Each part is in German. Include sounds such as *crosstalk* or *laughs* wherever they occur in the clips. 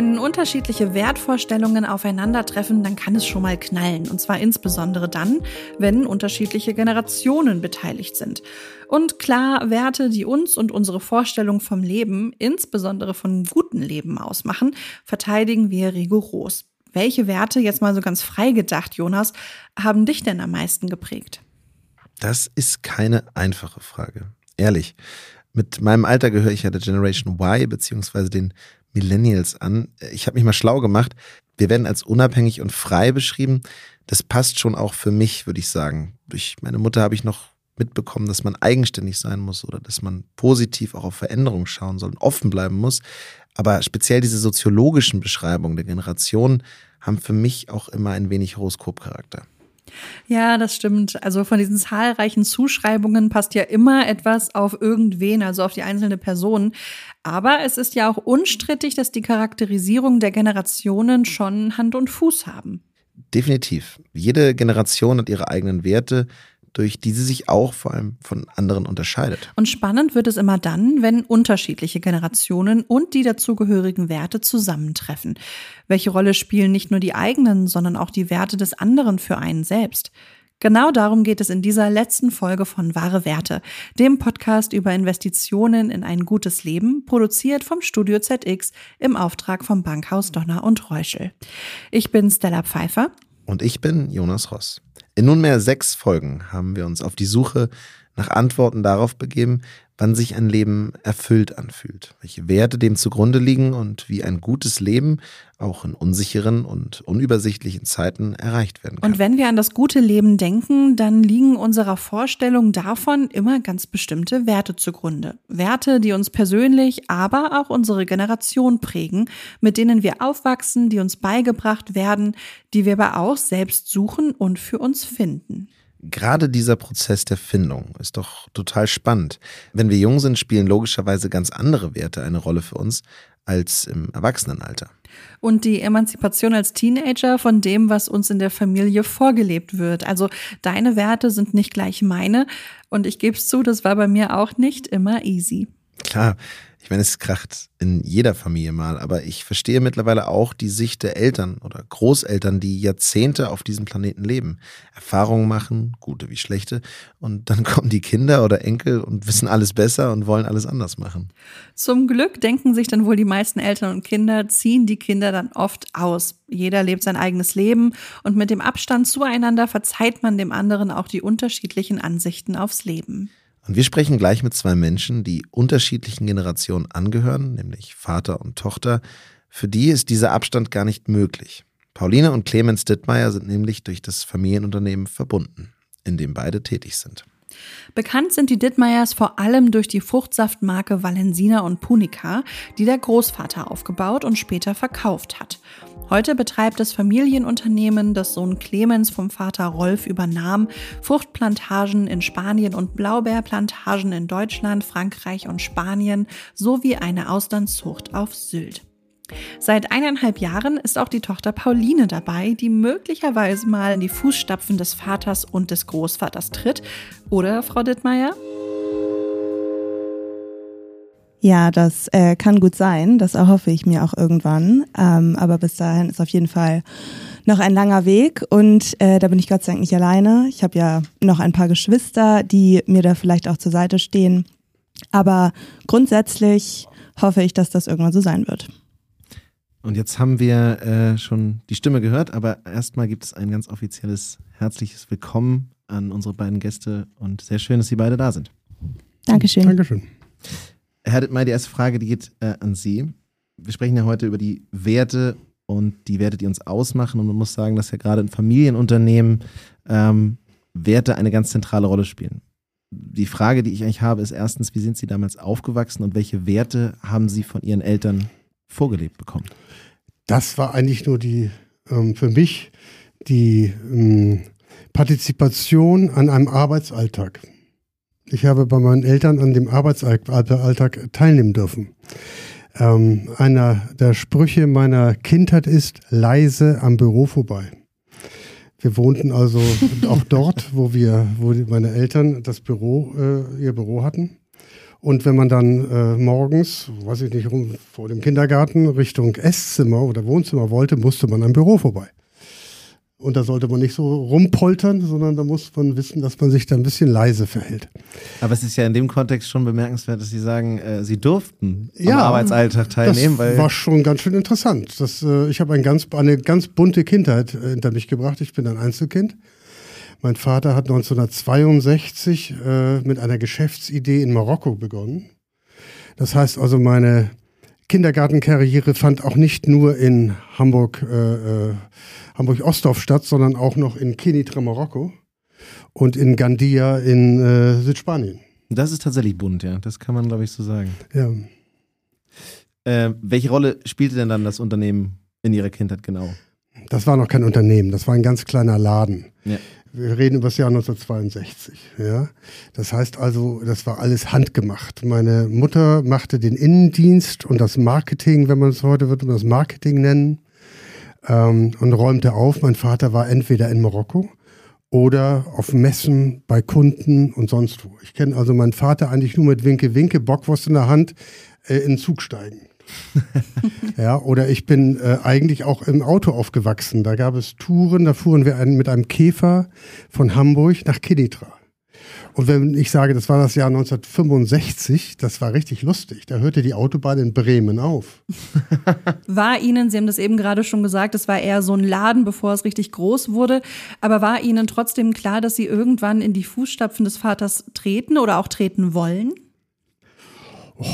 Wenn unterschiedliche Wertvorstellungen aufeinandertreffen, dann kann es schon mal knallen. Und zwar insbesondere dann, wenn unterschiedliche Generationen beteiligt sind. Und klar, Werte, die uns und unsere Vorstellung vom Leben, insbesondere von gutem Leben ausmachen, verteidigen wir rigoros. Welche Werte, jetzt mal so ganz frei gedacht, Jonas, haben dich denn am meisten geprägt? Das ist keine einfache Frage. Ehrlich. Mit meinem Alter gehöre ich ja der Generation Y beziehungsweise den Millennials an. Ich habe mich mal schlau gemacht. Wir werden als unabhängig und frei beschrieben. Das passt schon auch für mich, würde ich sagen. Durch meine Mutter habe ich noch mitbekommen, dass man eigenständig sein muss oder dass man positiv auch auf Veränderungen schauen soll und offen bleiben muss. Aber speziell diese soziologischen Beschreibungen der Generation haben für mich auch immer ein wenig Horoskopcharakter. Ja, das stimmt. Also von diesen zahlreichen Zuschreibungen passt ja immer etwas auf irgendwen, also auf die einzelne Person. Aber es ist ja auch unstrittig, dass die Charakterisierung der Generationen schon Hand und Fuß haben. Definitiv. Jede Generation hat ihre eigenen Werte, durch die sie sich auch vor allem von anderen unterscheidet. Und spannend wird es immer dann, wenn unterschiedliche Generationen und die dazugehörigen Werte zusammentreffen. Welche Rolle spielen nicht nur die eigenen, sondern auch die Werte des anderen für einen selbst? Genau darum geht es in dieser letzten Folge von Wahre Werte, dem Podcast über Investitionen in ein gutes Leben, produziert vom Studio ZX im Auftrag vom Bankhaus Donner und Reuschel. Ich bin Stella Pfeiffer. Und ich bin Jonas Ross. In nunmehr sechs Folgen haben wir uns auf die Suche nach Antworten darauf begeben, wann sich ein Leben erfüllt anfühlt, welche Werte dem zugrunde liegen und wie ein gutes Leben auch in unsicheren und unübersichtlichen Zeiten erreicht werden kann. Und wenn wir an das gute Leben denken, dann liegen unserer Vorstellung davon immer ganz bestimmte Werte zugrunde. Werte, die uns persönlich, aber auch unsere Generation prägen, mit denen wir aufwachsen, die uns beigebracht werden, die wir aber auch selbst suchen und für uns finden. Gerade dieser Prozess der Findung ist doch total spannend. Wenn wir jung sind, spielen logischerweise ganz andere Werte eine Rolle für uns als im Erwachsenenalter. Und die Emanzipation als Teenager von dem, was uns in der Familie vorgelebt wird. Also deine Werte sind nicht gleich meine. Und ich gebe es zu, das war bei mir auch nicht immer easy. Klar, ich meine, es kracht in jeder Familie mal, aber ich verstehe mittlerweile auch die Sicht der Eltern oder Großeltern, die Jahrzehnte auf diesem Planeten leben, Erfahrungen machen, gute wie schlechte, und dann *laughs* kommen die Kinder oder Enkel und wissen alles besser und wollen alles anders machen. Zum Glück denken sich dann wohl die meisten Eltern und Kinder, ziehen die Kinder dann oft aus. Jeder lebt sein eigenes Leben und mit dem Abstand zueinander verzeiht man dem anderen auch die unterschiedlichen Ansichten aufs Leben. Und wir sprechen gleich mit zwei Menschen, die unterschiedlichen Generationen angehören, nämlich Vater und Tochter. Für die ist dieser Abstand gar nicht möglich. Pauline und Clemens Dittmeier sind nämlich durch das Familienunternehmen verbunden, in dem beide tätig sind. Bekannt sind die Dittmeiers vor allem durch die Fruchtsaftmarke Valensina und Punica, die der Großvater aufgebaut und später verkauft hat. Heute betreibt das Familienunternehmen, das Sohn Clemens vom Vater Rolf übernahm, Fruchtplantagen in Spanien und Blaubeerplantagen in Deutschland, Frankreich und Spanien sowie eine Auslandszucht auf Sylt. Seit eineinhalb Jahren ist auch die Tochter Pauline dabei, die möglicherweise mal in die Fußstapfen des Vaters und des Großvaters tritt. Oder, Frau Dittmeier? Ja, das äh, kann gut sein. Das erhoffe ich mir auch irgendwann. Ähm, aber bis dahin ist auf jeden Fall noch ein langer Weg und äh, da bin ich Gott sei Dank nicht alleine. Ich habe ja noch ein paar Geschwister, die mir da vielleicht auch zur Seite stehen. Aber grundsätzlich hoffe ich, dass das irgendwann so sein wird. Und jetzt haben wir äh, schon die Stimme gehört, aber erstmal gibt es ein ganz offizielles herzliches Willkommen an unsere beiden Gäste und sehr schön, dass Sie beide da sind. Dankeschön. Dankeschön. Herr Dittmeier, die erste Frage, die geht äh, an Sie. Wir sprechen ja heute über die Werte und die Werte, die uns ausmachen. Und man muss sagen, dass ja gerade in Familienunternehmen ähm, Werte eine ganz zentrale Rolle spielen. Die Frage, die ich eigentlich habe, ist erstens, wie sind Sie damals aufgewachsen und welche Werte haben Sie von Ihren Eltern vorgelebt bekommen? Das war eigentlich nur die, ähm, für mich, die ähm, Partizipation an einem Arbeitsalltag. Ich habe bei meinen Eltern an dem Arbeitsalltag teilnehmen dürfen. Ähm, einer der Sprüche meiner Kindheit ist leise am Büro vorbei. Wir wohnten also *laughs* auch dort, wo wir, wo meine Eltern das Büro, äh, ihr Büro hatten. Und wenn man dann äh, morgens, weiß ich nicht, rum, vor dem Kindergarten Richtung Esszimmer oder Wohnzimmer wollte, musste man am Büro vorbei. Und da sollte man nicht so rumpoltern, sondern da muss man wissen, dass man sich da ein bisschen leise verhält. Aber es ist ja in dem Kontext schon bemerkenswert, dass Sie sagen, äh, Sie durften am Arbeitsalltag teilnehmen. Das war schon ganz schön interessant. Das, äh, ich habe ein ganz, eine ganz bunte Kindheit äh, hinter mich gebracht. Ich bin ein Einzelkind. Mein Vater hat 1962 äh, mit einer Geschäftsidee in Marokko begonnen. Das heißt also, meine Kindergartenkarriere fand auch nicht nur in Hamburg, äh, äh, Hamburg-Ostdorf statt, sondern auch noch in Kenitra, Marokko und in Gandia in äh, Südspanien. Das ist tatsächlich bunt, ja. Das kann man, glaube ich, so sagen. Ja. Äh, welche Rolle spielte denn dann das Unternehmen in Ihrer Kindheit genau? Das war noch kein Unternehmen, das war ein ganz kleiner Laden. Ja. Wir reden über das Jahr 1962. Ja? Das heißt also, das war alles handgemacht. Meine Mutter machte den Innendienst und das Marketing, wenn man es heute wird, um das Marketing nennen, ähm, und räumte auf. Mein Vater war entweder in Marokko oder auf Messen bei Kunden und sonst wo. Ich kenne also meinen Vater eigentlich nur mit Winke Winke, Bockwurst in der Hand, äh, in den Zug steigen. *laughs* ja, oder ich bin äh, eigentlich auch im Auto aufgewachsen. Da gab es Touren, da fuhren wir ein, mit einem Käfer von Hamburg nach Kenitra. Und wenn ich sage, das war das Jahr 1965, das war richtig lustig. Da hörte die Autobahn in Bremen auf. *laughs* War Ihnen, Sie haben das eben gerade schon gesagt, es war eher so ein Laden, bevor es richtig groß wurde, aber war Ihnen trotzdem klar, dass Sie irgendwann in die Fußstapfen des Vaters treten oder auch treten wollen? Oh,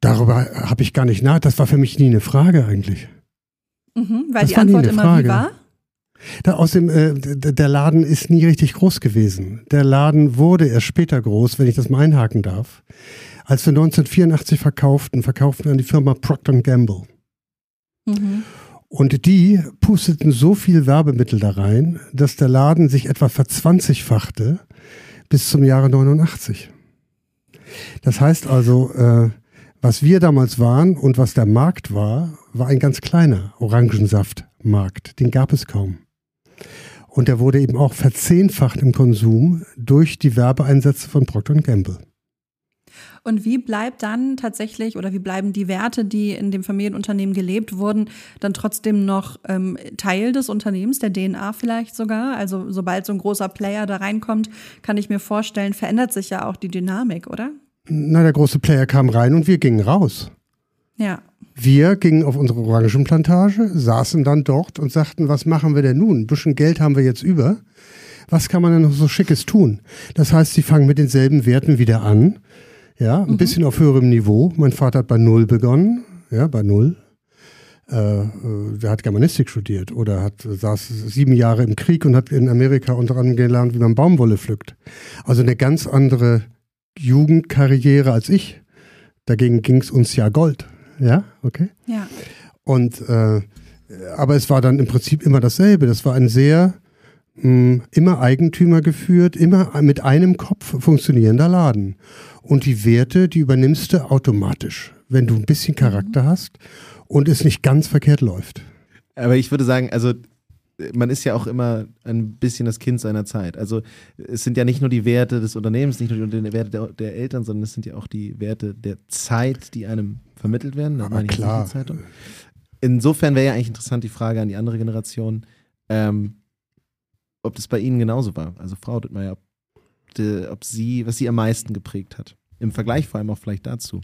darüber habe ich gar nicht nach. Das war für mich nie eine Frage eigentlich. Mhm, weil das die Antwort immer wie war? Da, außerdem, äh, der Laden ist nie richtig groß gewesen. Der Laden wurde erst später groß, wenn ich das mal einhaken darf. Als wir 1984 verkauften, verkauften wir an die Firma Procter Gamble. Mhm. Und die pusteten so viel Werbemittel da rein, dass der Laden sich etwa verzwanzigfachte bis zum Jahre 89. Das heißt also, äh, was wir damals waren und was der Markt war, war ein ganz kleiner Orangensaftmarkt. Den gab es kaum. Und der wurde eben auch verzehnfacht im Konsum durch die Werbeeinsätze von Procter Gamble. Und wie bleibt dann tatsächlich oder wie bleiben die Werte, die in dem Familienunternehmen gelebt wurden, dann trotzdem noch ähm, Teil des Unternehmens, der DNA vielleicht sogar? Also sobald so ein großer Player da reinkommt, kann ich mir vorstellen, verändert sich ja auch die Dynamik, oder? Na, der große Player kam rein und wir gingen raus. Ja. Wir gingen auf unsere Orangenplantage, saßen dann dort und sagten, was machen wir denn nun? Ein bisschen Geld haben wir jetzt über. Was kann man denn noch so Schickes tun? Das heißt, sie fangen mit denselben Werten wieder an. Ja, ein mhm. bisschen auf höherem Niveau. Mein Vater hat bei Null begonnen. Ja, bei Null. Äh, äh, der hat Germanistik studiert oder hat saß sieben Jahre im Krieg und hat in Amerika unter anderem gelernt, wie man Baumwolle pflückt. Also eine ganz andere Jugendkarriere als ich. Dagegen ging es uns ja Gold. Ja, okay. Ja. Und äh, aber es war dann im Prinzip immer dasselbe. Das war ein sehr mh, hm, immer Eigentümer geführt, immer mit einem Kopf funktionierender Laden. Und die Werte, die übernimmst du automatisch, wenn du ein bisschen Charakter mhm. hast und es nicht ganz verkehrt läuft. Aber ich würde sagen, also man ist ja auch immer ein bisschen das Kind seiner Zeit. Also es sind ja nicht nur die Werte des Unternehmens, nicht nur die Werte der, der Eltern, sondern es sind ja auch die Werte der Zeit, die einem vermittelt werden. Aber klar. Insofern wäre ja eigentlich interessant die Frage an die andere Generation, ähm, ob das bei Ihnen genauso war. Also Frau Dittmeier, ob, ob sie, was sie am meisten geprägt hat. Im Vergleich vor allem auch vielleicht dazu.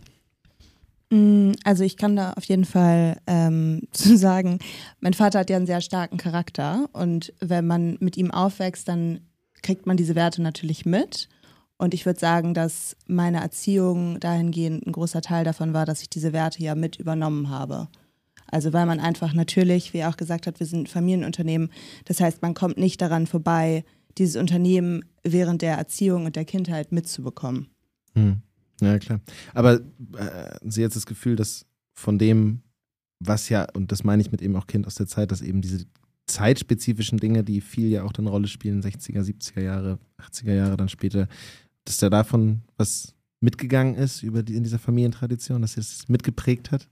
Mm, also ich kann da auf jeden Fall ähm, *laughs* zu sagen, mein Vater hat ja einen sehr starken Charakter und wenn man mit ihm aufwächst, dann kriegt man diese Werte natürlich mit. Und ich würde sagen, dass meine Erziehung dahingehend ein großer Teil davon war, dass ich diese Werte ja mit übernommen habe. Also weil man einfach natürlich, wie er auch gesagt hat, wir sind Familienunternehmen. Das heißt, man kommt nicht daran vorbei, dieses Unternehmen während der Erziehung und der Kindheit mitzubekommen. Hm. Ja, klar. Aber äh, Sie hat das Gefühl, dass von dem, was ja, und das meine ich mit eben auch Kind aus der Zeit, dass eben diese zeitspezifischen Dinge, die viel ja auch eine Rolle spielen, 60er, 70er Jahre, 80er Jahre dann später, dass da davon was mitgegangen ist über die, in dieser Familientradition, dass sie das mitgeprägt hat?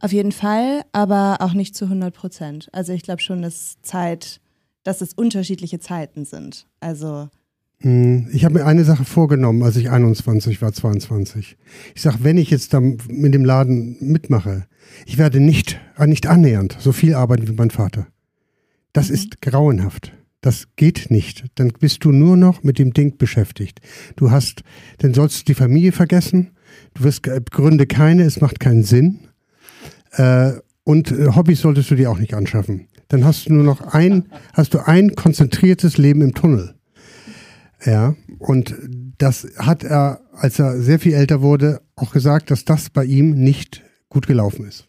Auf jeden Fall, aber auch nicht zu 100 Prozent. Also ich glaube schon, dass Zeit, dass es unterschiedliche Zeiten sind. Also ich habe mir eine Sache vorgenommen, als ich 21 war, 22. Ich sage, wenn ich jetzt da mit dem Laden mitmache, ich werde nicht, äh, nicht annähernd so viel arbeiten wie mein Vater. Das mhm. ist grauenhaft. Das geht nicht. Dann bist du nur noch mit dem Ding beschäftigt. Du hast, dann sollst du die Familie vergessen. Du wirst Gründe keine, es macht keinen Sinn. Äh, und äh, Hobbys solltest du dir auch nicht anschaffen. Dann hast du nur noch ein, hast du ein konzentriertes Leben im Tunnel. Ja, und das hat er, als er sehr viel älter wurde, auch gesagt, dass das bei ihm nicht gut gelaufen ist.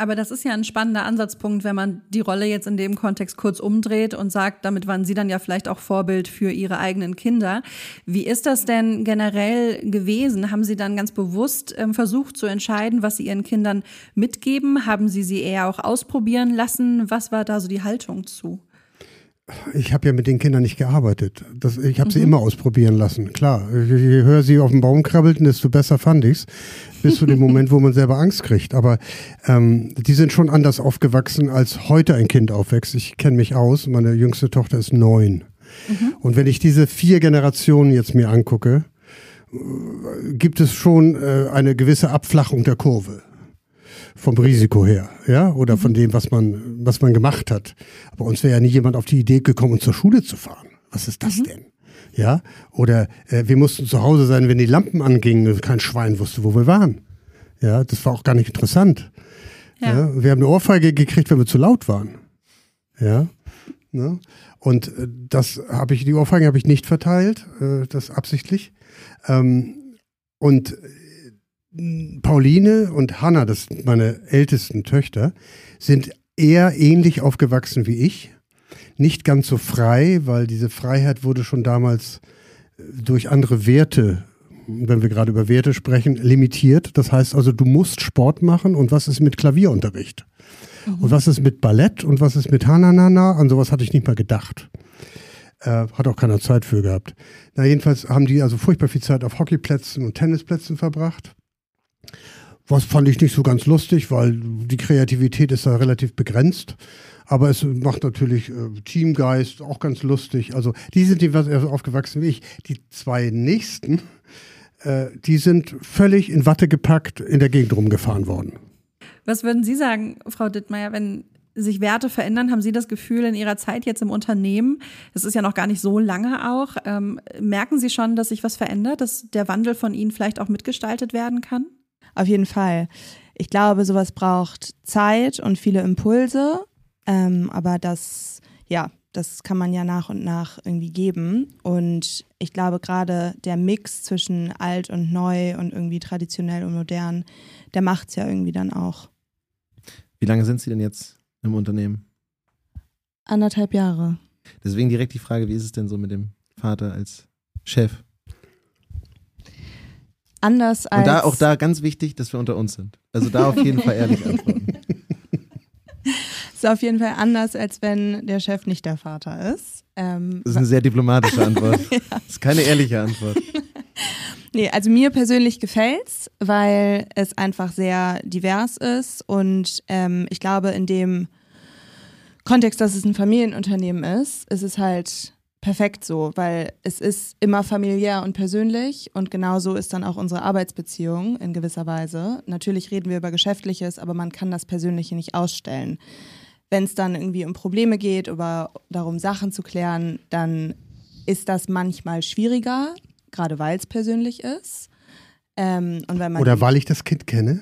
Aber das ist ja ein spannender Ansatzpunkt, wenn man die Rolle jetzt in dem Kontext kurz umdreht und sagt, damit waren Sie dann ja vielleicht auch Vorbild für Ihre eigenen Kinder. Wie ist das denn generell gewesen? Haben Sie dann ganz bewusst ähm, versucht zu entscheiden, was Sie Ihren Kindern mitgeben? Haben Sie sie eher auch ausprobieren lassen? Was war da so die Haltung zu? Ich habe ja mit den Kindern nicht gearbeitet. Das, ich habe mhm. sie immer ausprobieren lassen. Klar, je höher sie auf dem Baum krabbelten, desto besser fand ich's. Bis zu dem *laughs* Moment, wo man selber Angst kriegt. Aber ähm, die sind schon anders aufgewachsen, als heute ein Kind aufwächst. Ich kenne mich aus. Meine jüngste Tochter ist neun. Mhm. Und wenn ich diese vier Generationen jetzt mir angucke, äh, gibt es schon äh, eine gewisse Abflachung der Kurve vom Risiko her, ja, oder von mhm. dem, was man, was man gemacht hat. Aber uns wäre ja nie jemand auf die Idee gekommen, uns zur Schule zu fahren. Was ist das mhm. denn? Ja, oder äh, wir mussten zu Hause sein, wenn die Lampen angingen, kein Schwein wusste, wo wir waren. Ja, das war auch gar nicht interessant. Ja. ja wir haben eine Ohrfeige gekriegt, wenn wir zu laut waren. Ja, ne? und äh, das habe ich, die Ohrfeigen habe ich nicht verteilt, äh, das absichtlich. Ähm, und Pauline und Hanna, das sind meine ältesten Töchter, sind eher ähnlich aufgewachsen wie ich. Nicht ganz so frei, weil diese Freiheit wurde schon damals äh, durch andere Werte, wenn wir gerade über Werte sprechen, limitiert. Das heißt also, du musst Sport machen und was ist mit Klavierunterricht? Mhm. Und was ist mit Ballett und was ist mit Hananana? An sowas hatte ich nicht mal gedacht. Äh, hat auch keiner Zeit für gehabt. Na, jedenfalls haben die also furchtbar viel Zeit auf Hockeyplätzen und Tennisplätzen verbracht. Was fand ich nicht so ganz lustig, weil die Kreativität ist da relativ begrenzt. Aber es macht natürlich äh, Teamgeist auch ganz lustig. Also die sind die was aufgewachsen wie ich. Die zwei nächsten, äh, die sind völlig in Watte gepackt in der Gegend rumgefahren worden. Was würden Sie sagen, Frau Dittmeier, wenn sich Werte verändern? Haben Sie das Gefühl in Ihrer Zeit jetzt im Unternehmen, das ist ja noch gar nicht so lange auch, ähm, merken Sie schon, dass sich was verändert, dass der Wandel von Ihnen vielleicht auch mitgestaltet werden kann? Auf jeden Fall. Ich glaube, sowas braucht Zeit und viele Impulse, ähm, aber das, ja, das kann man ja nach und nach irgendwie geben. Und ich glaube, gerade der Mix zwischen alt und neu und irgendwie traditionell und modern, der macht es ja irgendwie dann auch. Wie lange sind Sie denn jetzt im Unternehmen? Anderthalb Jahre. Deswegen direkt die Frage, wie ist es denn so mit dem Vater als Chef? Anders als. Und da auch da ganz wichtig, dass wir unter uns sind. Also da auf jeden Fall ehrlich antworten. *laughs* ist auf jeden Fall anders, als wenn der Chef nicht der Vater ist. Ähm, das ist eine sehr diplomatische Antwort. *laughs* ja. Das ist keine ehrliche Antwort. *laughs* nee, also mir persönlich gefällt's, weil es einfach sehr divers ist und ähm, ich glaube, in dem Kontext, dass es ein Familienunternehmen ist, ist es halt perfekt so, weil es ist immer familiär und persönlich und genauso ist dann auch unsere Arbeitsbeziehung in gewisser Weise. Natürlich reden wir über Geschäftliches, aber man kann das Persönliche nicht ausstellen. Wenn es dann irgendwie um Probleme geht oder darum, Sachen zu klären, dann ist das manchmal schwieriger, gerade weil es persönlich ist. Ähm, und weil man oder weil ich das Kind kenne.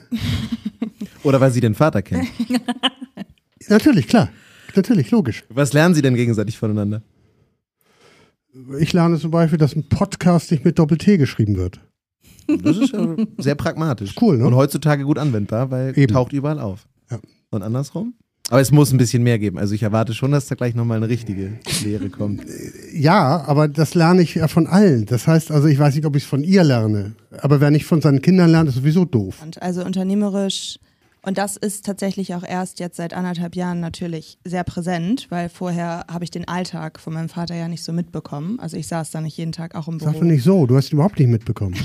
*laughs* oder weil Sie den Vater kennen. *laughs* Natürlich, klar. Natürlich, logisch. Was lernen Sie denn gegenseitig voneinander? Ich lerne zum Beispiel, dass ein Podcast nicht mit Doppel-T geschrieben wird. Das ist ja sehr pragmatisch. Cool, ne? Und heutzutage gut anwendbar, weil Eben. taucht überall auf. Ja. Und andersrum? Aber es muss ein bisschen mehr geben. Also ich erwarte schon, dass da gleich nochmal eine richtige Lehre kommt. Ja, aber das lerne ich ja von allen. Das heißt also, ich weiß nicht, ob ich es von ihr lerne. Aber wer nicht von seinen Kindern lernt, ist sowieso doof. Also unternehmerisch und das ist tatsächlich auch erst jetzt seit anderthalb Jahren natürlich sehr präsent, weil vorher habe ich den Alltag von meinem Vater ja nicht so mitbekommen. Also ich saß da nicht jeden Tag auch im Büro. Sag doch nicht so, du hast ihn überhaupt nicht mitbekommen.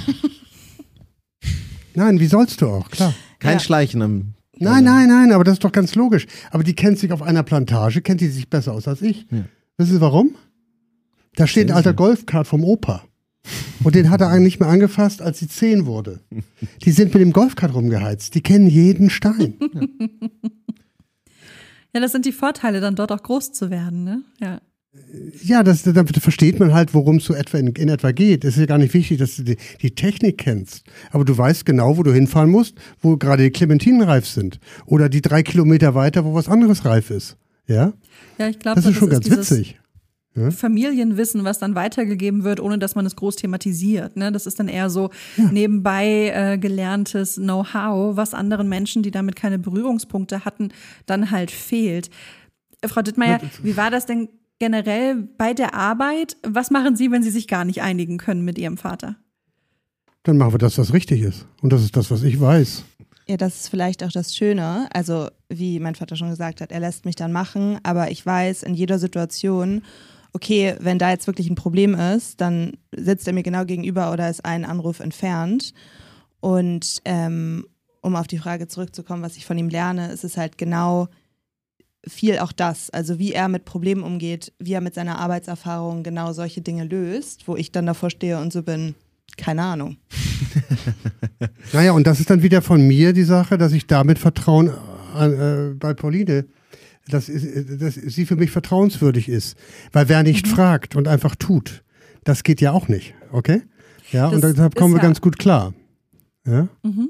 *laughs* nein, wie sollst du auch, klar. Kein ja. Schleichen am. Nein, nein, nein, aber das ist doch ganz logisch. Aber die kennt sich auf einer Plantage, kennt die sich besser aus als ich. Ja. Wissen Sie warum? Da steht ein alter Golfkart vom Opa. Und den hat er eigentlich nicht mehr angefasst, als sie zehn wurde. Die sind mit dem Golfkart rumgeheizt. Die kennen jeden Stein. *laughs* Ja, das sind die Vorteile, dann dort auch groß zu werden, ne? Ja. Ja, das, da versteht man halt, worum es so etwa in, in, etwa geht. Es ist ja gar nicht wichtig, dass du die, die, Technik kennst. Aber du weißt genau, wo du hinfahren musst, wo gerade die Clementinen reif sind. Oder die drei Kilometer weiter, wo was anderes reif ist. Ja? Ja, ich glaube, das ist schon das ganz witzig. Ja? Familienwissen, was dann weitergegeben wird, ohne dass man es groß thematisiert. Ne? Das ist dann eher so ja. nebenbei äh, gelerntes Know-how, was anderen Menschen, die damit keine Berührungspunkte hatten, dann halt fehlt. Frau Dittmeier, wie war das denn generell bei der Arbeit, was machen Sie, wenn Sie sich gar nicht einigen können mit Ihrem Vater? Dann machen wir das, was richtig ist. Und das ist das, was ich weiß. Ja, das ist vielleicht auch das Schöne. Also, wie mein Vater schon gesagt hat, er lässt mich dann machen, aber ich weiß in jeder Situation, okay, wenn da jetzt wirklich ein Problem ist, dann sitzt er mir genau gegenüber oder ist ein Anruf entfernt. Und ähm, um auf die Frage zurückzukommen, was ich von ihm lerne, ist es halt genau viel auch das, also wie er mit Problemen umgeht, wie er mit seiner Arbeitserfahrung genau solche Dinge löst, wo ich dann davor stehe und so bin, keine Ahnung. *laughs* naja, und das ist dann wieder von mir die Sache, dass ich damit Vertrauen äh, bei Pauline, dass, dass sie für mich vertrauenswürdig ist. Weil wer nicht mhm. fragt und einfach tut, das geht ja auch nicht, okay? Ja, das und deshalb kommen wir ja ganz gut klar. Ja? Mhm.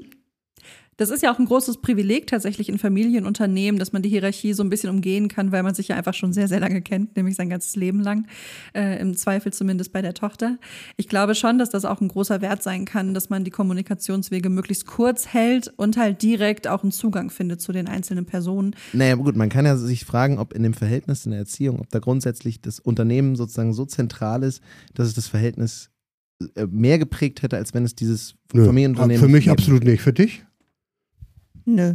Das ist ja auch ein großes Privileg tatsächlich in Familienunternehmen, dass man die Hierarchie so ein bisschen umgehen kann, weil man sich ja einfach schon sehr, sehr lange kennt, nämlich sein ganzes Leben lang, äh, im Zweifel zumindest bei der Tochter. Ich glaube schon, dass das auch ein großer Wert sein kann, dass man die Kommunikationswege möglichst kurz hält und halt direkt auch einen Zugang findet zu den einzelnen Personen. Naja, gut, man kann ja sich fragen, ob in dem Verhältnis in der Erziehung, ob da grundsätzlich das Unternehmen sozusagen so zentral ist, dass es das Verhältnis äh, mehr geprägt hätte, als wenn es dieses Nö, Familienunternehmen. Für mich absolut nicht. Für dich? Nö.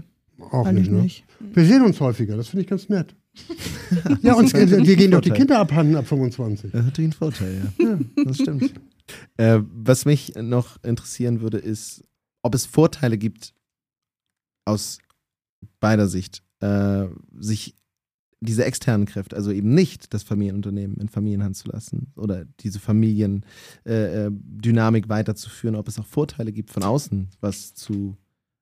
Auch nicht, ne? nicht. Wir sehen uns häufiger, das finde ich ganz nett. *laughs* ja, uns wir gehen doch die Kinder abhanden ab 25. Das hat natürlich einen Vorteil, ja. ja das stimmt. äh, was mich noch interessieren würde, ist, ob es Vorteile gibt, aus beider Sicht, äh, sich diese externen Kräfte, also eben nicht das Familienunternehmen in Familienhand zu lassen oder diese Familiendynamik äh, äh weiterzuführen, ob es auch Vorteile gibt, von außen was zu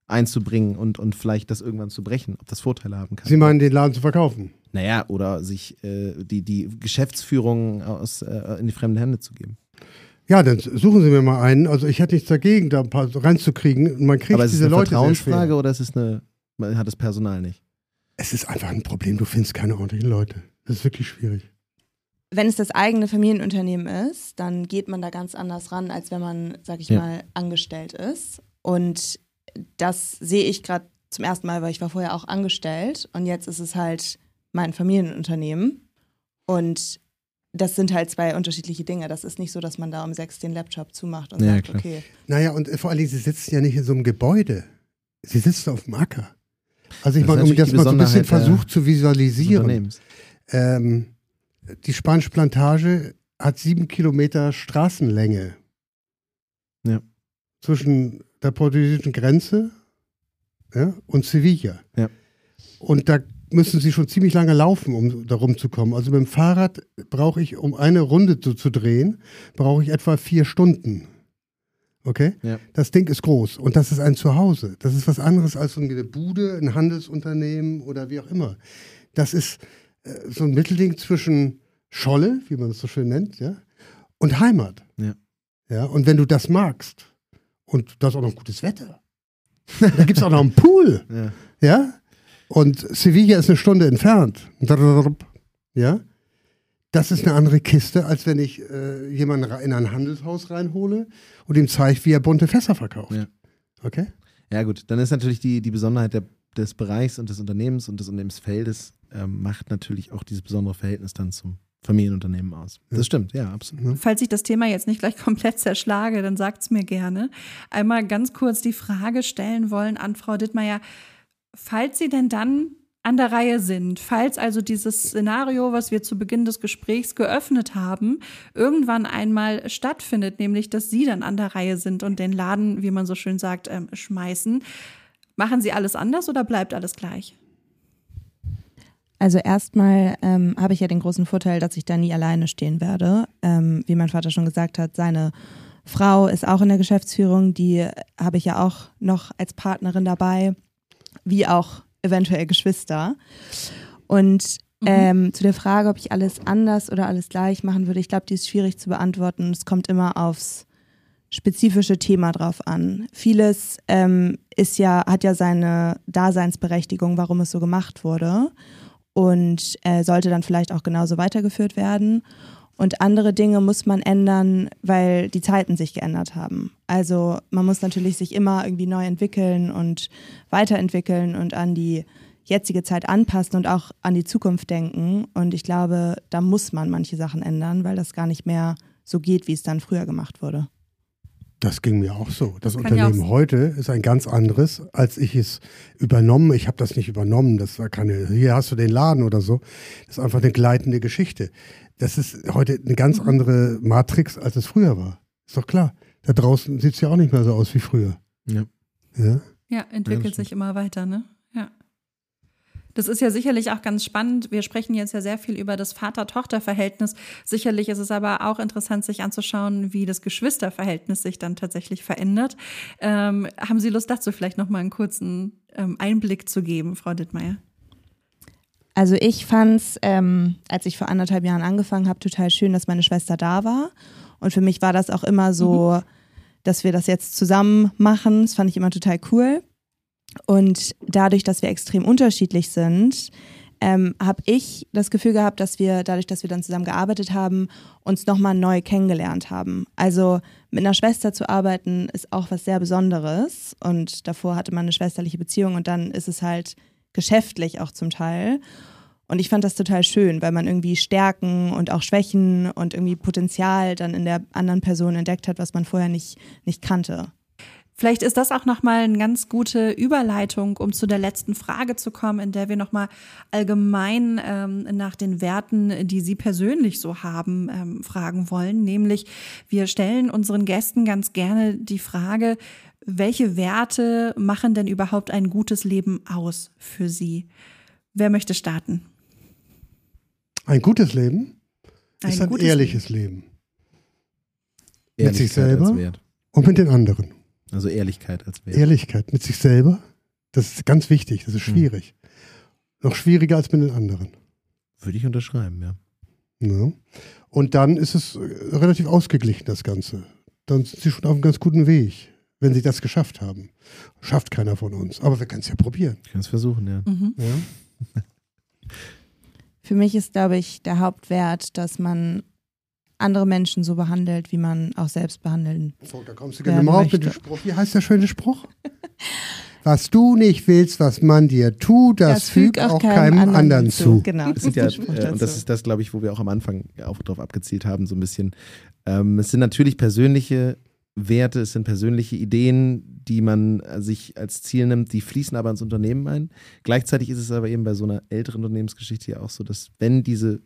einzubringen und, und vielleicht das irgendwann zu brechen, ob das Vorteile haben kann. Sie meinen, den Laden zu verkaufen? Naja, oder sich äh, die, die Geschäftsführung aus, äh, in die fremden Hände zu geben. Ja, dann suchen Sie mir mal einen. Also ich hätte nichts dagegen, da ein paar reinzukriegen. Man kriegt Aber ist diese es eine Leute Vertrauensfrage oder ist es eine, man hat das Personal nicht? Es ist einfach ein Problem, du findest keine ordentlichen Leute. Das ist wirklich schwierig. Wenn es das eigene Familienunternehmen ist, dann geht man da ganz anders ran, als wenn man, sag ich ja. mal, angestellt ist. Und das sehe ich gerade zum ersten Mal, weil ich war vorher auch angestellt und jetzt ist es halt mein Familienunternehmen. Und das sind halt zwei unterschiedliche Dinge. Das ist nicht so, dass man da um sechs den Laptop zumacht und ja, sagt, klar. okay. Naja, und vor allem, sie sitzen ja nicht in so einem Gebäude. Sie sitzen auf dem Acker. Also ich meine, um das mal so ein bisschen versucht zu visualisieren. Ähm, die spanische Plantage hat sieben Kilometer Straßenlänge. Ja. Zwischen der portugiesischen Grenze ja, und Sevilla. Ja. Und da müssen sie schon ziemlich lange laufen, um da rumzukommen. Also mit dem Fahrrad brauche ich, um eine Runde zu, zu drehen, brauche ich etwa vier Stunden. Okay? Ja. Das Ding ist groß und das ist ein Zuhause. Das ist was anderes als so eine Bude, ein Handelsunternehmen oder wie auch immer. Das ist äh, so ein Mittelding zwischen Scholle, wie man es so schön nennt, ja, und Heimat. Ja. Ja, und wenn du das magst, und da ist auch noch gutes Wetter. Da gibt es auch noch einen Pool. *laughs* Ja. ja. Und Sevilla ist eine Stunde entfernt. Ja. Das ist eine andere Kiste, als wenn ich äh, jemanden in ein Handelshaus reinhole und ihm zeige, wie er bunte Fässer verkauft. Ja. Okay? Ja, gut. Dann ist natürlich die, die Besonderheit der, des Bereichs und des Unternehmens und des Unternehmensfeldes ähm, macht natürlich auch dieses besondere Verhältnis dann zum Familienunternehmen aus. Das stimmt, ja, absolut. Falls ich das Thema jetzt nicht gleich *laughs* komplett zerschlage, dann sagt es mir gerne. Einmal ganz kurz die Frage stellen wollen an Frau Dittmeier, falls Sie denn dann an der Reihe sind, falls also dieses Szenario, was wir zu Beginn des Gesprächs geöffnet haben, irgendwann einmal stattfindet, nämlich dass Sie dann an der Reihe sind und den Laden, wie man so schön sagt, ähm, schmeißen, machen Sie alles anders oder bleibt alles gleich? Also erstmal ähm, habe ich ja den großen Vorteil, dass ich da nie alleine stehen werde. Ähm, wie mein Vater schon gesagt hat, seine Frau ist auch in der Geschäftsführung, die habe ich ja auch noch als Partnerin dabei, wie auch eventuell Geschwister. Und mhm. ähm, zu der Frage, ob ich alles anders oder alles gleich machen würde, ich glaube, die ist schwierig zu beantworten. Es kommt immer aufs spezifische Thema drauf an. Vieles ähm, ist ja, hat ja seine Daseinsberechtigung, warum es so gemacht wurde und äh, sollte dann vielleicht auch genauso weitergeführt werden. Und andere Dinge muss man ändern, weil die Zeiten sich geändert haben. Also man muss natürlich sich immer irgendwie neu entwickeln und weiterentwickeln und an die jetzige Zeit anpassen und auch an die Zukunft denken. Und ich glaube, da muss man manche Sachen ändern, weil das gar nicht mehr so geht, wie es dann früher gemacht wurde. Das ging mir auch so. Das, das Unternehmen heute ist ein ganz anderes, als ich es übernommen. Ich habe das nicht übernommen. Das war keine, hier hast du den Laden oder so. Das ist einfach eine gleitende Geschichte. Das ist heute eine ganz mhm. andere Matrix, als es früher war. Ist doch klar. Da draußen sieht es ja auch nicht mehr so aus wie früher. Ja. Ja, ja entwickelt ja, sich immer weiter, ne? Ja. Das ist ja sicherlich auch ganz spannend. Wir sprechen jetzt ja sehr viel über das Vater-Tochter-Verhältnis. Sicherlich ist es aber auch interessant, sich anzuschauen, wie das Geschwisterverhältnis sich dann tatsächlich verändert. Ähm, haben Sie Lust dazu vielleicht noch mal einen kurzen ähm, Einblick zu geben, Frau Dittmeier? Also ich fand es, ähm, als ich vor anderthalb Jahren angefangen habe, total schön, dass meine Schwester da war. Und für mich war das auch immer so, mhm. dass wir das jetzt zusammen machen. Das fand ich immer total cool. Und dadurch, dass wir extrem unterschiedlich sind, ähm, habe ich das Gefühl gehabt, dass wir dadurch, dass wir dann zusammen gearbeitet haben, uns nochmal neu kennengelernt haben. Also mit einer Schwester zu arbeiten ist auch was sehr Besonderes. Und davor hatte man eine schwesterliche Beziehung und dann ist es halt geschäftlich auch zum Teil. Und ich fand das total schön, weil man irgendwie Stärken und auch Schwächen und irgendwie Potenzial dann in der anderen Person entdeckt hat, was man vorher nicht, nicht kannte. Vielleicht ist das auch nochmal eine ganz gute Überleitung, um zu der letzten Frage zu kommen, in der wir nochmal allgemein ähm, nach den Werten, die Sie persönlich so haben, ähm, fragen wollen. Nämlich, wir stellen unseren Gästen ganz gerne die Frage, welche Werte machen denn überhaupt ein gutes Leben aus für Sie? Wer möchte starten? Ein gutes Leben ein ist ein ehrliches Leben. Leben. Mit sich selber und mit den anderen. Also Ehrlichkeit als Wert. Ehrlichkeit mit sich selber, das ist ganz wichtig, das ist hm. schwierig. Hm. Noch schwieriger als mit den anderen. Würde ich unterschreiben, ja. ja. Und dann ist es relativ ausgeglichen, das Ganze. Dann sind sie schon auf einem ganz guten Weg, wenn sie das geschafft haben. Schafft keiner von uns. Aber wir können es ja probieren. Ich kann es versuchen, ja. Mhm. ja. *laughs* Für mich ist, glaube ich, der Hauptwert, dass man andere Menschen so behandelt, wie man auch selbst behandeln. So, da kommst du genau mit dem Spruch. Wie heißt der schöne Spruch? *laughs* was du nicht willst, was man dir tut, das, das fügt auch keinem, keinem anderen, zu. zu. Genau. Das ja, äh, und das ist das, glaube ich, wo wir auch am Anfang auch darauf abgezielt haben, so ein bisschen. Ähm, es sind natürlich persönliche Werte, es sind persönliche Ideen, die man sich als Ziel nimmt, die fließen aber ins Unternehmen ein. Gleichzeitig ist es aber eben bei so einer älteren Unternehmensgeschichte ja auch so, dass wenn diese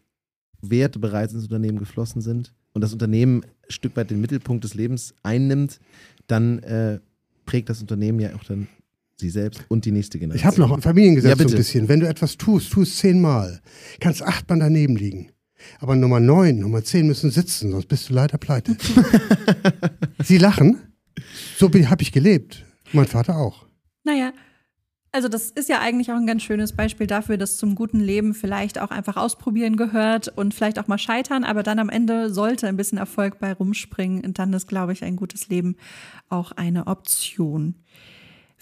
Werte bereits ins Unternehmen geflossen sind und das Unternehmen ein Stück weit den Mittelpunkt des Lebens einnimmt, dann äh, prägt das Unternehmen ja auch dann sie selbst und die nächste Generation. Ich habe noch ein Familiengesetz ja, so ein bisschen. Wenn du etwas tust, tu es zehnmal. Kannst achtmal daneben liegen. Aber Nummer neun, Nummer zehn müssen sitzen, sonst bist du leider pleite. *laughs* sie lachen. So habe ich gelebt. Mein Vater auch. Naja, also das ist ja eigentlich auch ein ganz schönes Beispiel dafür, dass zum guten Leben vielleicht auch einfach ausprobieren gehört und vielleicht auch mal scheitern, aber dann am Ende sollte ein bisschen Erfolg bei rumspringen und dann ist, glaube ich, ein gutes Leben auch eine Option.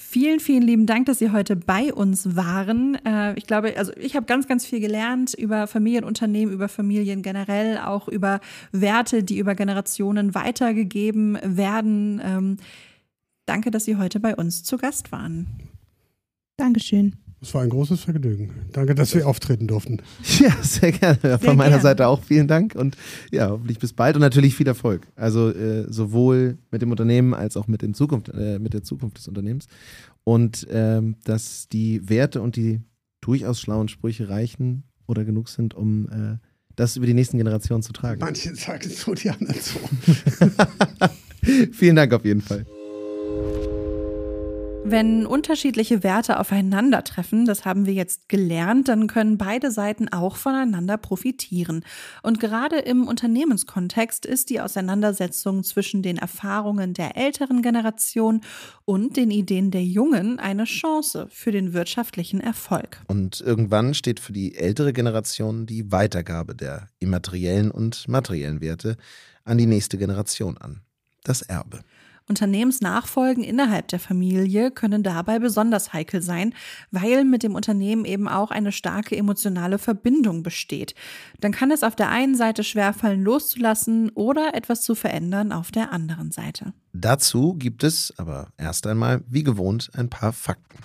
Vielen, vielen lieben Dank, dass Sie heute bei uns waren. Äh, ich glaube, also ich habe ganz, ganz viel gelernt über Familienunternehmen, über Familien generell, auch über Werte, die über Generationen weitergegeben werden. Ähm, danke, dass Sie heute bei uns zu Gast waren. Dankeschön. Es war ein großes Vergnügen. Danke, dass wir auftreten durften. *laughs* Ja, sehr gerne. Sehr Von meiner gern. Seite auch vielen Dank und ja, hoffentlich bis bald und natürlich viel Erfolg. Also äh, sowohl mit dem Unternehmen als auch mit, dem Zukunft, äh, mit der Zukunft des Unternehmens. Und ähm, dass die Werte und die durchaus schlauen Sprüche reichen oder genug sind, um äh, das über die nächsten Generationen zu tragen. Manche sagen so, die anderen so. *laughs* vielen Dank auf jeden Fall. Wenn unterschiedliche Werte aufeinandertreffen, das haben wir jetzt gelernt, dann können beide Seiten auch voneinander profitieren. Und gerade im Unternehmenskontext ist die Auseinandersetzung zwischen den Erfahrungen der älteren Generation und den Ideen der Jungen eine Chance für den wirtschaftlichen Erfolg. Und irgendwann steht für die ältere Generation die Weitergabe der immateriellen und materiellen Werte an die nächste Generation an. Das Erbe. Unternehmensnachfolgen innerhalb der Familie können dabei besonders heikel sein, weil mit dem Unternehmen eben auch eine starke emotionale Verbindung besteht. Dann kann es auf der einen Seite schwerfallen, loszulassen oder etwas zu verändern auf der anderen Seite. Dazu gibt es aber erst einmal, wie gewohnt, ein paar Fakten.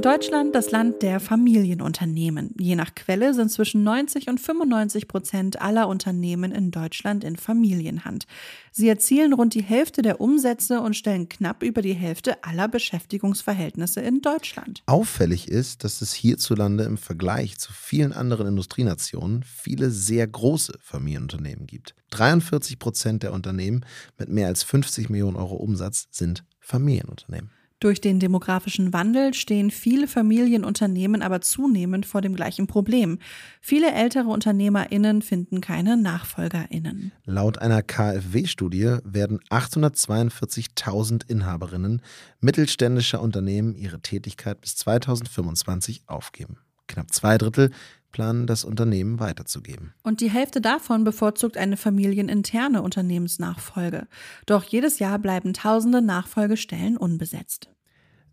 Deutschland das Land der Familienunternehmen. Je nach Quelle sind zwischen 90 und 95 Prozent aller Unternehmen in Deutschland in Familienhand. Sie erzielen rund die Hälfte der Umsätze und stellen knapp über die Hälfte aller Beschäftigungsverhältnisse in Deutschland. Auffällig ist, dass es hierzulande im Vergleich zu vielen anderen Industrienationen viele sehr große Familienunternehmen gibt. 43 Prozent der Unternehmen mit mehr als 50 Millionen Euro Umsatz sind Familienunternehmen. Durch den demografischen Wandel stehen viele Familienunternehmen aber zunehmend vor dem gleichen Problem. Viele ältere Unternehmerinnen finden keine Nachfolgerinnen. Laut einer KfW-Studie werden 842.000 Inhaberinnen mittelständischer Unternehmen ihre Tätigkeit bis 2025 aufgeben. Knapp zwei Drittel planen, das Unternehmen weiterzugeben. Und die Hälfte davon bevorzugt eine familieninterne Unternehmensnachfolge. Doch jedes Jahr bleiben tausende Nachfolgestellen unbesetzt.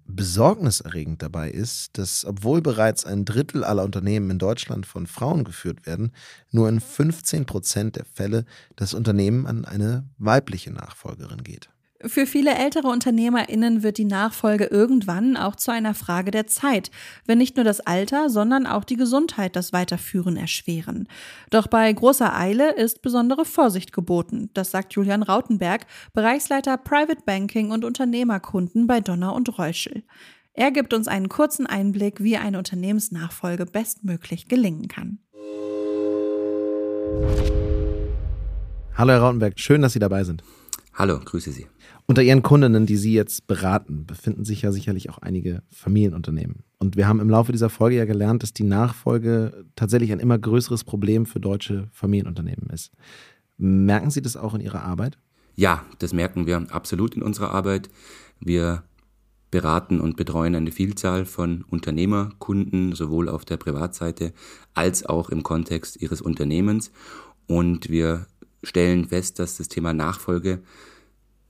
Besorgniserregend dabei ist, dass obwohl bereits ein Drittel aller Unternehmen in Deutschland von Frauen geführt werden, nur in 15 Prozent der Fälle das Unternehmen an eine weibliche Nachfolgerin geht. Für viele ältere UnternehmerInnen wird die Nachfolge irgendwann auch zu einer Frage der Zeit, wenn nicht nur das Alter, sondern auch die Gesundheit das Weiterführen erschweren. Doch bei großer Eile ist besondere Vorsicht geboten. Das sagt Julian Rautenberg, Bereichsleiter Private Banking und Unternehmerkunden bei Donner und Reuschel. Er gibt uns einen kurzen Einblick, wie eine Unternehmensnachfolge bestmöglich gelingen kann. Hallo Herr Rautenberg, schön, dass Sie dabei sind. Hallo, grüße Sie. Unter Ihren Kundinnen, die Sie jetzt beraten, befinden sich ja sicherlich auch einige Familienunternehmen. Und wir haben im Laufe dieser Folge ja gelernt, dass die Nachfolge tatsächlich ein immer größeres Problem für deutsche Familienunternehmen ist. Merken Sie das auch in Ihrer Arbeit? Ja, das merken wir absolut in unserer Arbeit. Wir beraten und betreuen eine Vielzahl von Unternehmerkunden, sowohl auf der Privatseite als auch im Kontext ihres Unternehmens. Und wir stellen fest, dass das Thema Nachfolge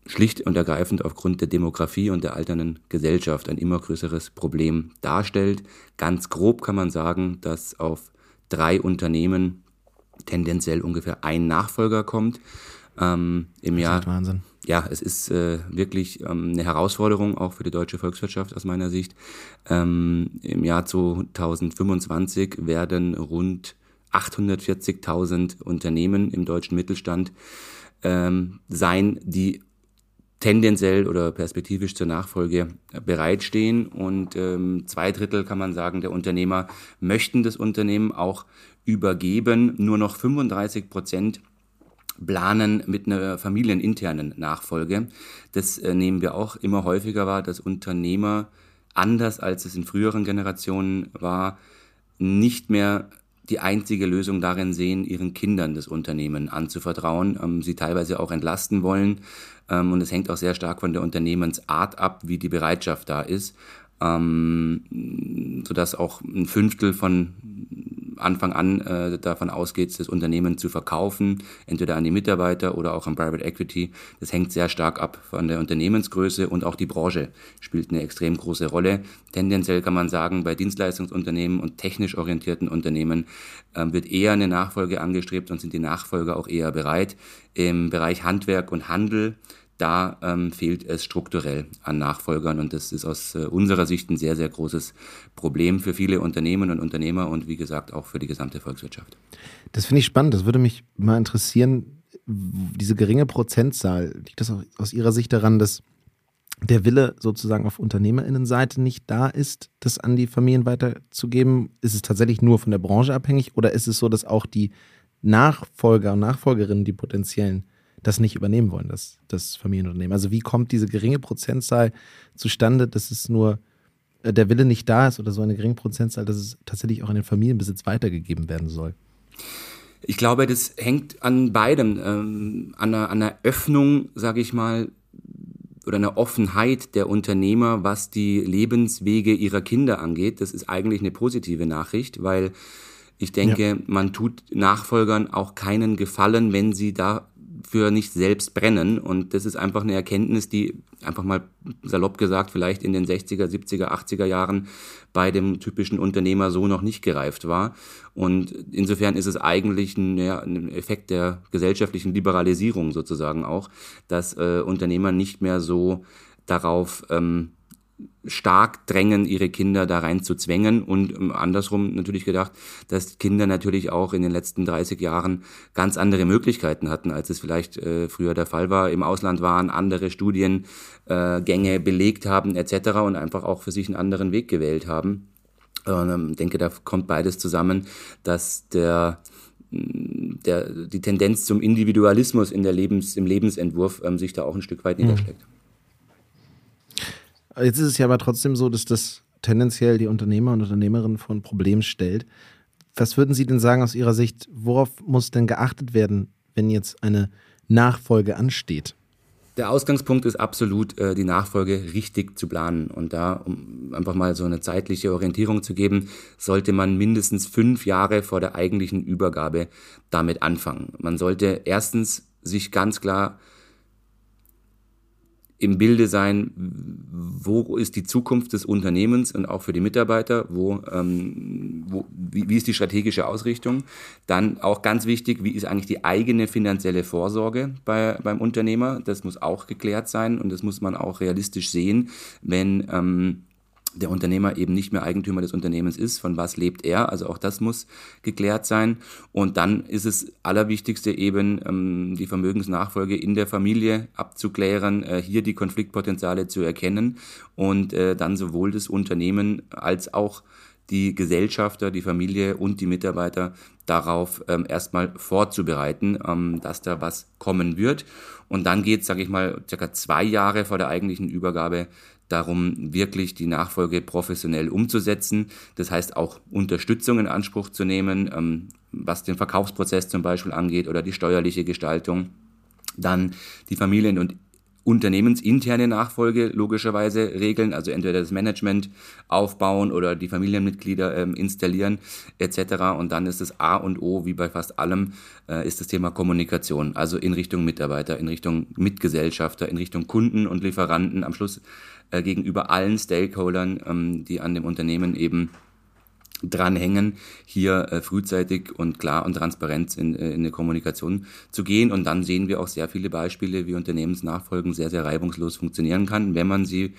schlicht und ergreifend aufgrund der Demografie und der alternden Gesellschaft ein immer größeres Problem darstellt. Ganz grob kann man sagen, dass auf drei Unternehmen tendenziell ungefähr ein Nachfolger kommt. Ähm, Im das Jahr. Wahnsinn. Ja, es ist äh, wirklich ähm, eine Herausforderung auch für die deutsche Volkswirtschaft aus meiner Sicht. Ähm, Im Jahr 2025 werden rund 840.000 Unternehmen im deutschen Mittelstand ähm, sein, die tendenziell oder perspektivisch zur Nachfolge bereitstehen. Und ähm, zwei Drittel, kann man sagen, der Unternehmer möchten das Unternehmen auch übergeben. Nur noch 35 Prozent planen mit einer familieninternen Nachfolge. Das äh, nehmen wir auch immer häufiger wahr, dass Unternehmer, anders als es in früheren Generationen war, nicht mehr die einzige Lösung darin sehen, ihren Kindern das Unternehmen anzuvertrauen, ähm, sie teilweise auch entlasten wollen. Ähm, und es hängt auch sehr stark von der Unternehmensart ab, wie die Bereitschaft da ist, ähm, sodass auch ein Fünftel von Anfang an äh, davon ausgeht, das Unternehmen zu verkaufen, entweder an die Mitarbeiter oder auch an Private Equity. Das hängt sehr stark ab von der Unternehmensgröße und auch die Branche spielt eine extrem große Rolle. Tendenziell kann man sagen, bei Dienstleistungsunternehmen und technisch orientierten Unternehmen äh, wird eher eine Nachfolge angestrebt und sind die Nachfolger auch eher bereit. Im Bereich Handwerk und Handel da ähm, fehlt es strukturell an Nachfolgern und das ist aus äh, unserer Sicht ein sehr, sehr großes Problem für viele Unternehmen und Unternehmer und wie gesagt auch für die gesamte Volkswirtschaft. Das finde ich spannend. Das würde mich mal interessieren, diese geringe Prozentzahl, liegt das aus Ihrer Sicht daran, dass der Wille sozusagen auf Unternehmerinnenseite nicht da ist, das an die Familien weiterzugeben? Ist es tatsächlich nur von der Branche abhängig oder ist es so, dass auch die Nachfolger und Nachfolgerinnen, die potenziellen, das nicht übernehmen wollen, das, das Familienunternehmen. Also wie kommt diese geringe Prozentzahl zustande, dass es nur äh, der Wille nicht da ist oder so eine geringe Prozentzahl, dass es tatsächlich auch in den Familienbesitz weitergegeben werden soll? Ich glaube, das hängt an beidem, ähm, an, einer, an einer Öffnung, sage ich mal, oder einer Offenheit der Unternehmer, was die Lebenswege ihrer Kinder angeht. Das ist eigentlich eine positive Nachricht, weil ich denke, ja. man tut Nachfolgern auch keinen Gefallen, wenn sie da für nicht selbst brennen. Und das ist einfach eine Erkenntnis, die einfach mal salopp gesagt vielleicht in den 60er, 70er, 80er Jahren bei dem typischen Unternehmer so noch nicht gereift war. Und insofern ist es eigentlich ein, ja, ein Effekt der gesellschaftlichen Liberalisierung sozusagen auch, dass äh, Unternehmer nicht mehr so darauf ähm, stark drängen, ihre Kinder da rein zu zwängen und ähm, andersrum natürlich gedacht, dass Kinder natürlich auch in den letzten 30 Jahren ganz andere Möglichkeiten hatten, als es vielleicht äh, früher der Fall war, im Ausland waren, andere Studiengänge äh, belegt haben etc. und einfach auch für sich einen anderen Weg gewählt haben. Ähm, denke, da kommt beides zusammen, dass der der, die Tendenz zum Individualismus in der Lebens, im Lebensentwurf ähm, sich da auch ein Stück weit niederschlägt. Mhm. Jetzt ist es ja aber trotzdem so, dass das tendenziell die Unternehmer und Unternehmerinnen vor ein Problem stellt. Was würden Sie denn sagen aus Ihrer Sicht, worauf muss denn geachtet werden, wenn jetzt eine Nachfolge ansteht? Der Ausgangspunkt ist absolut, äh, die Nachfolge richtig zu planen. Und da, um einfach mal so eine zeitliche Orientierung zu geben, sollte man mindestens fünf Jahre vor der eigentlichen Übergabe damit anfangen. Man sollte erstens sich ganz klar im Bilde sein, wo ist die Zukunft des Unternehmens und auch für die Mitarbeiter, wo, ähm, wo wie, wie ist die strategische Ausrichtung. Dann auch ganz wichtig, wie ist eigentlich die eigene finanzielle Vorsorge bei, beim Unternehmer. Das muss auch geklärt sein und das muss man auch realistisch sehen, wenn ähm, der Unternehmer eben nicht mehr Eigentümer des Unternehmens ist, von was lebt er, also auch das muss geklärt sein. Und dann ist es allerwichtigste eben, ähm, die Vermögensnachfolge in der Familie abzuklären, äh, hier die Konfliktpotenziale zu erkennen und äh, dann sowohl das Unternehmen als auch die Gesellschafter, die Familie und die Mitarbeiter darauf ähm, erstmal vorzubereiten, ähm, dass da was kommen wird. Und dann geht es, sage ich mal, circa zwei Jahre vor der eigentlichen Übergabe darum, wirklich die Nachfolge professionell umzusetzen. Das heißt auch Unterstützung in Anspruch zu nehmen, ähm, was den Verkaufsprozess zum Beispiel angeht oder die steuerliche Gestaltung. Dann die Familien- und unternehmensinterne Nachfolge logischerweise regeln, also entweder das Management aufbauen oder die Familienmitglieder ähm, installieren etc. Und dann ist das A und O, wie bei fast allem, äh, ist das Thema Kommunikation, also in Richtung Mitarbeiter, in Richtung Mitgesellschafter, in Richtung Kunden und Lieferanten, am Schluss äh, gegenüber allen Stakeholdern, ähm, die an dem Unternehmen eben dranhängen, hier äh, frühzeitig und klar und transparent in, äh, in eine Kommunikation zu gehen. Und dann sehen wir auch sehr viele Beispiele, wie Unternehmensnachfolgen sehr, sehr reibungslos funktionieren kann, wenn man sie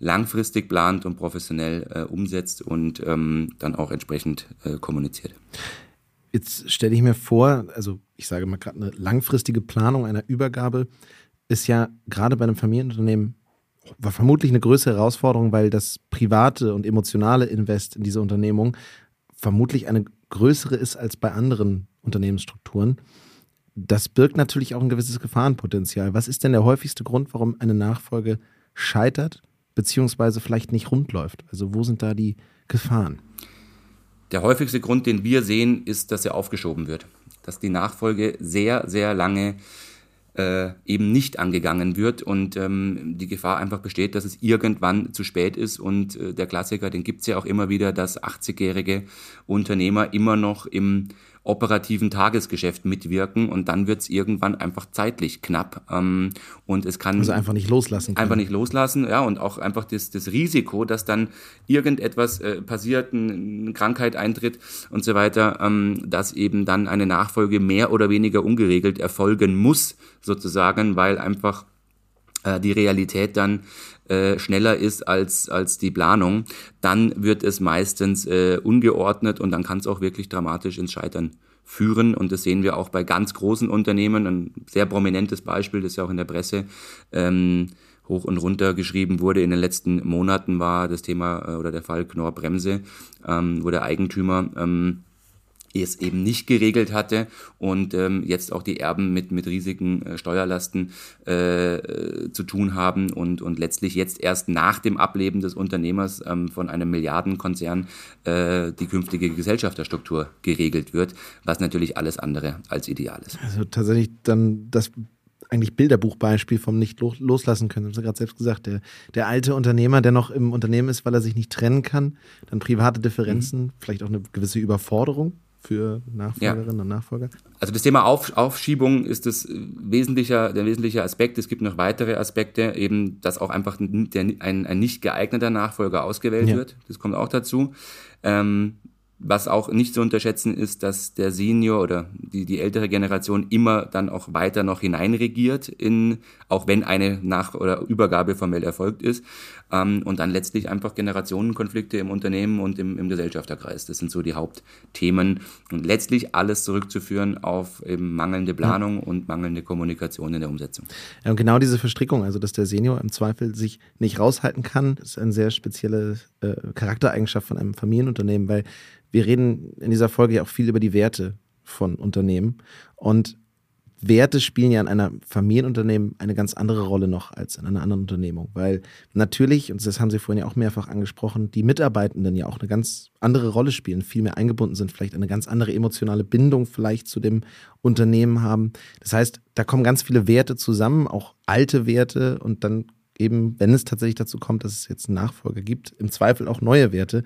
langfristig plant und professionell äh, umsetzt und ähm, dann auch entsprechend äh, kommuniziert. Jetzt stelle ich mir vor, also ich sage mal gerade eine langfristige Planung einer Übergabe ist ja gerade bei einem Familienunternehmen war vermutlich eine größere Herausforderung, weil das private und emotionale Invest in diese Unternehmung vermutlich eine größere ist als bei anderen Unternehmensstrukturen. Das birgt natürlich auch ein gewisses Gefahrenpotenzial. Was ist denn der häufigste Grund, warum eine Nachfolge scheitert, beziehungsweise vielleicht nicht rund? Also wo sind da die Gefahren? Der häufigste Grund, den wir sehen, ist, dass er aufgeschoben wird. Dass die Nachfolge sehr, sehr lange äh, eben nicht angegangen wird. Und ähm, die Gefahr einfach besteht, dass es irgendwann zu spät ist. Und äh, der Klassiker, den gibt's ja auch immer wieder, dass 80-jährige Unternehmer immer noch im operativen Tagesgeschäft mitwirken und dann wird es irgendwann einfach zeitlich knapp ähm, und es kann also einfach nicht loslassen können. einfach nicht loslassen ja und auch einfach das, das Risiko dass dann irgendetwas äh, passiert eine Krankheit eintritt und so weiter ähm, dass eben dann eine Nachfolge mehr oder weniger ungeregelt erfolgen muss sozusagen weil einfach äh, die Realität dann äh, schneller ist als, als die Planung, dann wird es meistens äh, ungeordnet und dann kann es auch wirklich dramatisch ins Scheitern führen. Und das sehen wir auch bei ganz großen Unternehmen. Ein sehr prominentes Beispiel, das ja auch in der Presse ähm, hoch und runter geschrieben wurde in den letzten Monaten, war das Thema äh, oder der Fall Knorr Bremse, ähm, wo der Eigentümer ähm, es eben nicht geregelt hatte und ähm, jetzt auch die Erben mit, mit riesigen äh, Steuerlasten äh, zu tun haben und, und letztlich jetzt erst nach dem Ableben des Unternehmers ähm, von einem Milliardenkonzern äh, die künftige Gesellschafterstruktur geregelt wird, was natürlich alles andere als ideal ist. Also tatsächlich dann das eigentlich Bilderbuchbeispiel vom nicht loslassen können. Das haben Sie gerade selbst gesagt. Der, der alte Unternehmer, der noch im Unternehmen ist, weil er sich nicht trennen kann, dann private Differenzen, mhm. vielleicht auch eine gewisse Überforderung für Nachfolgerinnen ja. und Nachfolger? Also das Thema Auf, Aufschiebung ist das wesentlicher, der wesentliche Aspekt. Es gibt noch weitere Aspekte, eben, dass auch einfach der, ein, ein nicht geeigneter Nachfolger ausgewählt ja. wird. Das kommt auch dazu. Ähm, was auch nicht zu unterschätzen ist, dass der Senior oder die, die ältere Generation immer dann auch weiter noch hineinregiert, in, auch wenn eine Nach- oder Übergabe formell erfolgt ist. Ähm, und dann letztlich einfach Generationenkonflikte im Unternehmen und im, im Gesellschafterkreis. Das sind so die Hauptthemen. Und letztlich alles zurückzuführen auf eben mangelnde Planung ja. und mangelnde Kommunikation in der Umsetzung. Ja, und genau diese Verstrickung, also dass der Senior im Zweifel sich nicht raushalten kann, ist eine sehr spezielle äh, Charaktereigenschaft von einem Familienunternehmen, weil wir reden in dieser Folge ja auch viel über die Werte von Unternehmen. Und Werte spielen ja in einer Familienunternehmen eine ganz andere Rolle noch als in einer anderen Unternehmung, weil natürlich, und das haben Sie vorhin ja auch mehrfach angesprochen, die Mitarbeitenden ja auch eine ganz andere Rolle spielen, viel mehr eingebunden sind, vielleicht eine ganz andere emotionale Bindung vielleicht zu dem Unternehmen haben. Das heißt, da kommen ganz viele Werte zusammen, auch alte Werte und dann eben, wenn es tatsächlich dazu kommt, dass es jetzt einen Nachfolger gibt, im Zweifel auch neue Werte.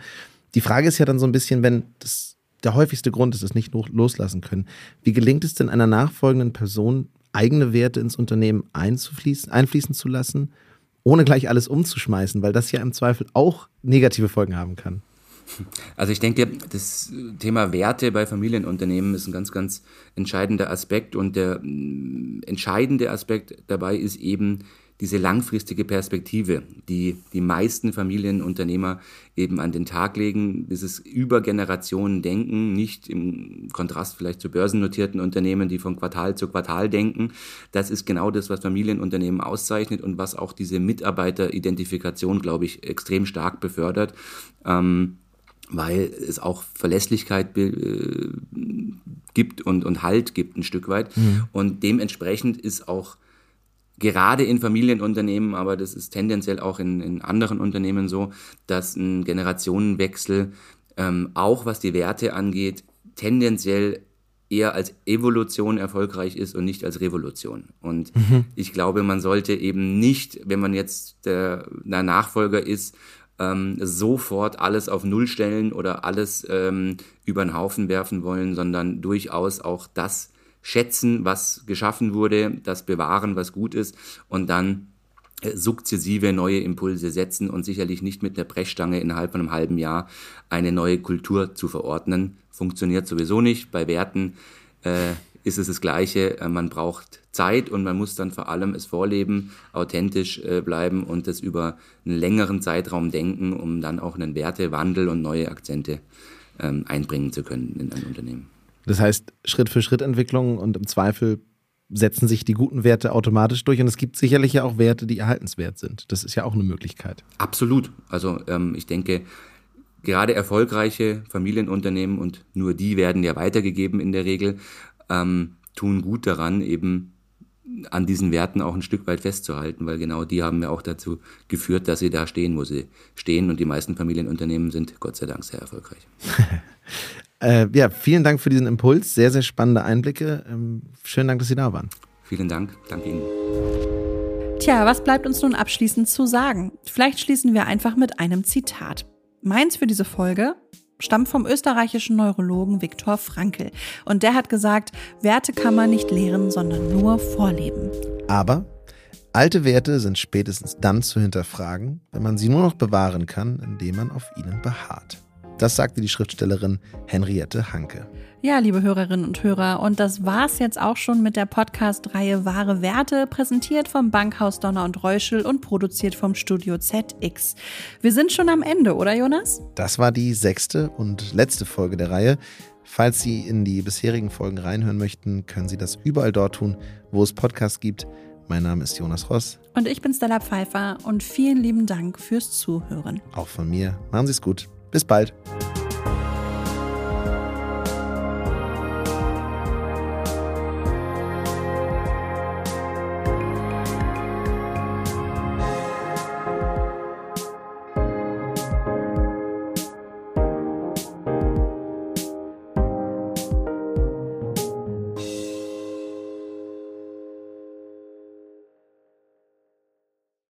Die Frage ist ja dann so ein bisschen, wenn das der häufigste Grund ist, es nicht loslassen können. Wie gelingt es denn einer nachfolgenden Person, eigene Werte ins Unternehmen einzufließen, einfließen zu lassen, ohne gleich alles umzuschmeißen, weil das ja im Zweifel auch negative Folgen haben kann? Also ich denke, das Thema Werte bei Familienunternehmen ist ein ganz, ganz entscheidender Aspekt und der mm, entscheidende Aspekt dabei ist eben diese langfristige Perspektive, die die meisten Familienunternehmer eben an den Tag legen, dieses über Generationen denken, nicht im Kontrast vielleicht zu börsennotierten Unternehmen, die von Quartal zu Quartal denken. Das ist genau das, was Familienunternehmen auszeichnet und was auch diese Mitarbeiteridentifikation, glaube ich, extrem stark befördert. Ähm, weil es auch Verlässlichkeit äh, gibt und, und Halt gibt ein Stück weit. Mhm. Und dementsprechend ist auch gerade in Familienunternehmen, aber das ist tendenziell auch in, in anderen Unternehmen so, dass ein Generationenwechsel ähm, auch was die Werte angeht, tendenziell eher als Evolution erfolgreich ist und nicht als Revolution. Und mhm. ich glaube, man sollte eben nicht, wenn man jetzt der, der Nachfolger ist, ähm, sofort alles auf Null stellen oder alles ähm, über den Haufen werfen wollen, sondern durchaus auch das schätzen, was geschaffen wurde, das bewahren, was gut ist und dann äh, sukzessive neue Impulse setzen und sicherlich nicht mit der Brechstange innerhalb von einem halben Jahr eine neue Kultur zu verordnen. Funktioniert sowieso nicht. Bei Werten äh, ist es das Gleiche. Äh, man braucht Zeit und man muss dann vor allem es vorleben, authentisch äh, bleiben und das über einen längeren Zeitraum denken, um dann auch einen Wertewandel und neue Akzente ähm, einbringen zu können in ein Unternehmen. Das heißt, Schritt für Schritt Entwicklung und im Zweifel setzen sich die guten Werte automatisch durch. Und es gibt sicherlich ja auch Werte, die erhaltenswert sind. Das ist ja auch eine Möglichkeit. Absolut. Also ähm, ich denke, gerade erfolgreiche Familienunternehmen und nur die werden ja weitergegeben in der Regel, ähm, tun gut daran, eben an diesen Werten auch ein Stück weit festzuhalten, weil genau die haben ja auch dazu geführt, dass sie da stehen, wo sie stehen. Und die meisten Familienunternehmen sind Gott sei Dank sehr erfolgreich. *laughs* Äh, ja, vielen Dank für diesen Impuls. Sehr, sehr spannende Einblicke. Ähm, schönen Dank, dass Sie da waren. Vielen Dank. Danke Ihnen. Tja, was bleibt uns nun abschließend zu sagen? Vielleicht schließen wir einfach mit einem Zitat. Meins für diese Folge stammt vom österreichischen Neurologen Viktor Frankl. Und der hat gesagt, Werte kann man nicht lehren, sondern nur vorleben. Aber alte Werte sind spätestens dann zu hinterfragen, wenn man sie nur noch bewahren kann, indem man auf ihnen beharrt. Das sagte die Schriftstellerin Henriette Hanke. Ja, liebe Hörerinnen und Hörer, und das war's jetzt auch schon mit der Podcast-Reihe Wahre Werte, präsentiert vom Bankhaus Donner und Reuschel und produziert vom Studio ZX. Wir sind schon am Ende, oder Jonas? Das war die sechste und letzte Folge der Reihe. Falls Sie in die bisherigen Folgen reinhören möchten, können Sie das überall dort tun, wo es Podcasts gibt. Mein Name ist Jonas Ross. Und ich bin Stella Pfeiffer und vielen lieben Dank fürs Zuhören. Auch von mir. Machen Sie es gut. Bis bald.